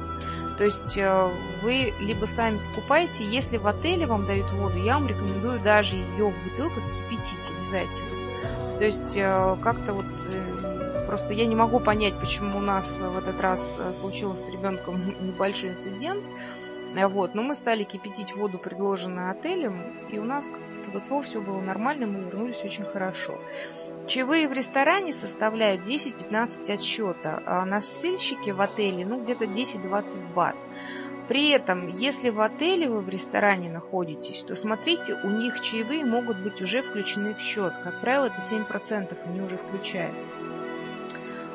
То есть э, вы либо сами покупаете, если в отеле вам дают воду, я вам рекомендую даже ее в бутылках кипятить обязательно. То есть э, как-то вот э, просто я не могу понять, почему у нас в этот раз случился с ребенком [LAUGHS] небольшой инцидент. Вот. Но мы стали кипятить воду, предложенную отелем, и у нас ГТО все было нормально, мы вернулись очень хорошо. Чаевые в ресторане составляют 10-15 от счета, а носильщики в отеле ну где-то 10-20 бат. При этом, если в отеле вы в ресторане находитесь, то смотрите, у них чаевые могут быть уже включены в счет. Как правило, это 7% они уже включают.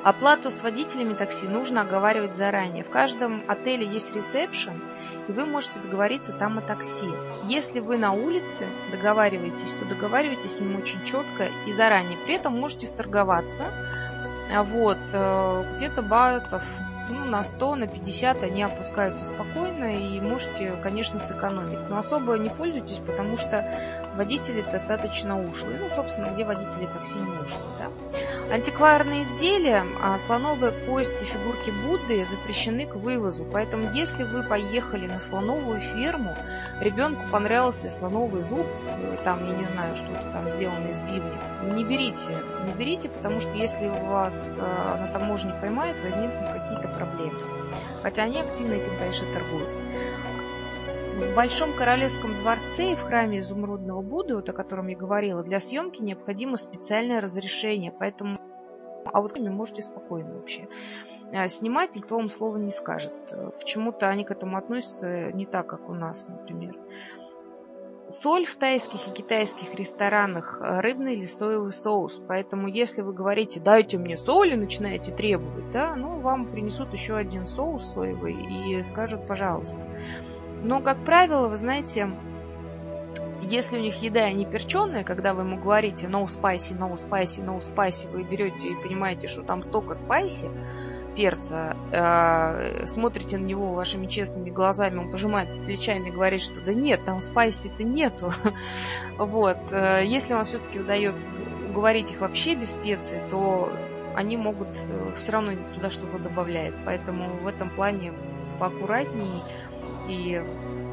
Оплату с водителями такси нужно оговаривать заранее. В каждом отеле есть ресепшн, и вы можете договориться там о такси. Если вы на улице договариваетесь, то договаривайтесь с ним очень четко и заранее. При этом можете сторговаться. Вот, э, где-то батов ну, на 100, на 50 они опускаются спокойно и можете, конечно, сэкономить. Но особо не пользуйтесь, потому что водители достаточно ушлые. Ну, собственно, где водители такси не ушлые, да. Антикварные изделия, а, слоновые кости, фигурки Будды запрещены к вывозу. Поэтому, если вы поехали на слоновую ферму, ребенку понравился слоновый зуб, э, там, я не знаю, что-то там сделано из бивня, не берите. Не берите, потому что если вас э, на таможне поймают, возникнут какие-то проблемы. Хотя они активно этим, конечно, торгуют. В Большом Королевском дворце и в храме Изумрудного Будды, вот о котором я говорила, для съемки необходимо специальное разрешение, поэтому а вот можете спокойно вообще э, снимать, никто вам слова не скажет. Почему-то они к этому относятся не так, как у нас, например. Соль в тайских и китайских ресторанах э, рыбный или соевый соус. Поэтому если вы говорите, дайте мне соль и начинаете требовать, да, ну, вам принесут еще один соус соевый и скажут, пожалуйста. Но, как правило, вы знаете, если у них еда не перченая, когда вы ему говорите no spicy, no spicy, no spicy, вы берете и понимаете, что там столько спайси, перца, э, смотрите на него вашими честными глазами, он пожимает плечами и говорит, что да нет, там спайси-то нету. [LAUGHS] вот. Э, если вам все-таки удается уговорить их вообще без специй, то они могут э, все равно туда что-то добавлять. Поэтому в этом плане поаккуратнее и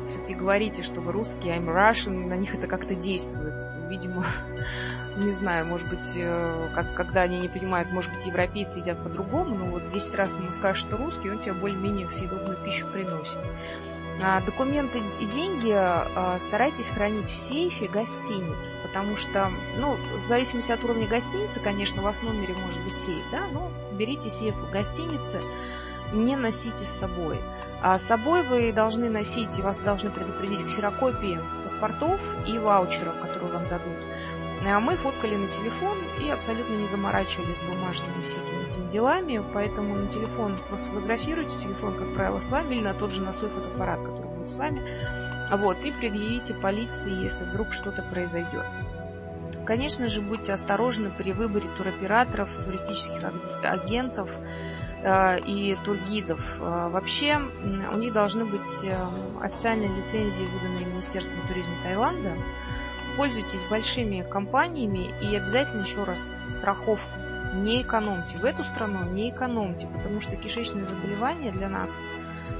все-таки говорите, что вы русские, I'm Russian, на них это как-то действует. Видимо, [LAUGHS] не знаю, может быть, э, как, когда они не понимают, может быть, европейцы едят по-другому, но вот 10 раз ему скажешь, что русский, он тебе более-менее съедобную пищу приносит. А, документы и деньги а, старайтесь хранить в сейфе гостиниц, потому что, ну, в зависимости от уровня гостиницы, конечно, у вас в номере может быть сейф, да, но берите сейф в гостинице, не носите с собой. А с собой вы должны носить, вас должны предупредить ксерокопии паспортов и ваучеров, которые вам дадут. А мы фоткали на телефон и абсолютно не заморачивались бумажными всякими этими делами, поэтому на телефон просто сфотографируйте, телефон, как правило, с вами или на тот же на свой фотоаппарат, который будет с вами, вот, и предъявите полиции, если вдруг что-то произойдет. Конечно же, будьте осторожны при выборе туроператоров, туристических агентов, и тургидов. Э, вообще у них должны быть э, официальные лицензии, выданные Министерством туризма Таиланда. Пользуйтесь большими компаниями и обязательно еще раз страховку. Не экономьте. В эту страну не экономьте, потому что кишечные заболевания для нас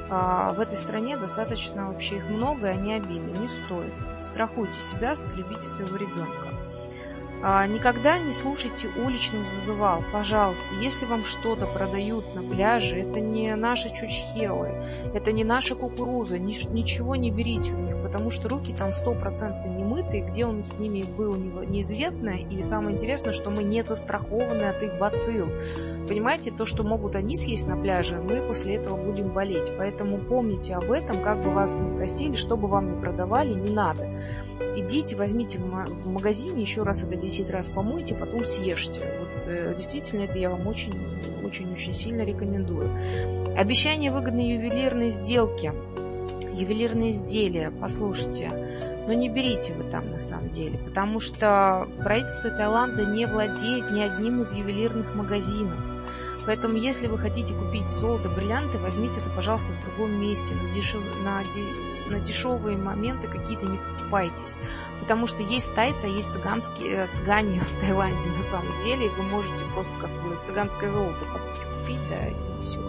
в этой стране достаточно вообще их много, и они обильны. Не стоит. Страхуйте себя, любите своего ребенка. А, никогда не слушайте уличных зазывал, пожалуйста. Если вам что-то продают на пляже, это не наши чучхелы, это не наша кукуруза, ничего не берите у них, потому что руки там стопроцентно не мытые, где он с ними был неизвестно, и самое интересное, что мы не застрахованы от их бацилл. Понимаете, то, что могут они съесть на пляже, мы после этого будем болеть. Поэтому помните об этом, как бы вас ни просили, что бы вам ни продавали, не надо. Идите, возьмите в магазине, еще раз это 10 раз помойте, потом съешьте. Вот э, действительно это я вам очень, очень, очень сильно рекомендую. Обещание выгодной ювелирной сделки. Ювелирные изделия, послушайте, но не берите вы там на самом деле, потому что правительство Таиланда не владеет ни одним из ювелирных магазинов. Поэтому, если вы хотите купить золото, бриллианты, возьмите это, пожалуйста, в другом месте, на, дешев... на, де... на дешевые моменты какие-то не покупайтесь. Потому что есть тайцы, а есть цыганские, э, цыгане [LAUGHS] в Таиланде на самом деле, и вы можете просто как бы цыганское золото, по сути, купить, да, и все.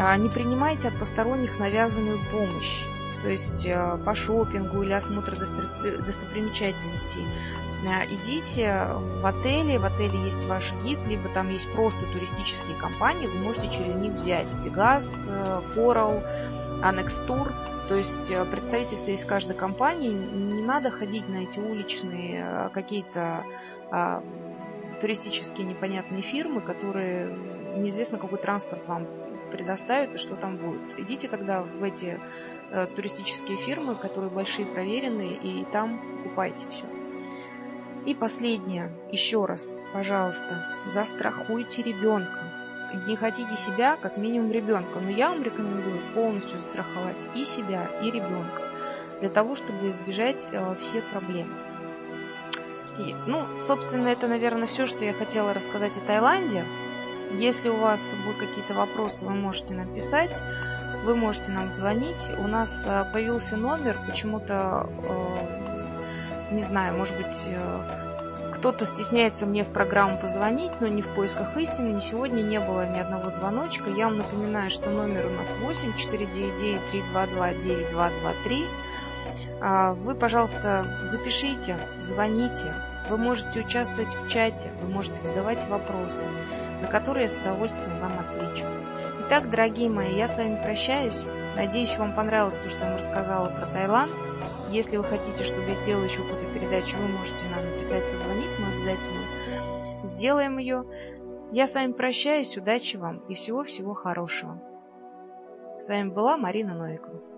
А, не принимайте от посторонних навязанную помощь то есть э, по шопингу или осмотр достопримечательностей. Э, идите в отели, в отеле есть ваш гид, либо там есть просто туристические компании, вы можете через них взять Пегас, Coral, Annex Tour, то есть э, представительство из каждой компании. Не надо ходить на эти уличные э, какие-то а, туристические непонятные фирмы, которые неизвестно какой транспорт вам предоставят и что там будет. Идите тогда в эти э, туристические фирмы, которые большие, проверенные, и там купайте все. И последнее, еще раз, пожалуйста, застрахуйте ребенка. Не хотите себя, как минимум ребенка, но я вам рекомендую полностью застраховать и себя, и ребенка, для того, чтобы избежать э, все проблемы. И, ну, собственно, это, наверное, все, что я хотела рассказать о Таиланде. Если у вас будут какие-то вопросы, вы можете нам писать, вы можете нам звонить. У нас э, появился номер, почему-то, э, не знаю, может быть, э, кто-то стесняется мне в программу позвонить, но не в поисках истины. Ни сегодня не было ни одного звоночка. Я вам напоминаю, что номер у нас 8 499 322 9223. Вы, пожалуйста, запишите, звоните. Вы можете участвовать в чате, вы можете задавать вопросы, на которые я с удовольствием вам отвечу. Итак, дорогие мои, я с вами прощаюсь. Надеюсь, вам понравилось то, что я вам рассказала про Таиланд. Если вы хотите, чтобы я сделала еще какую-то передачу, вы можете нам написать, позвонить, мы обязательно сделаем ее. Я с вами прощаюсь, удачи вам и всего-всего хорошего. С вами была Марина Новикова.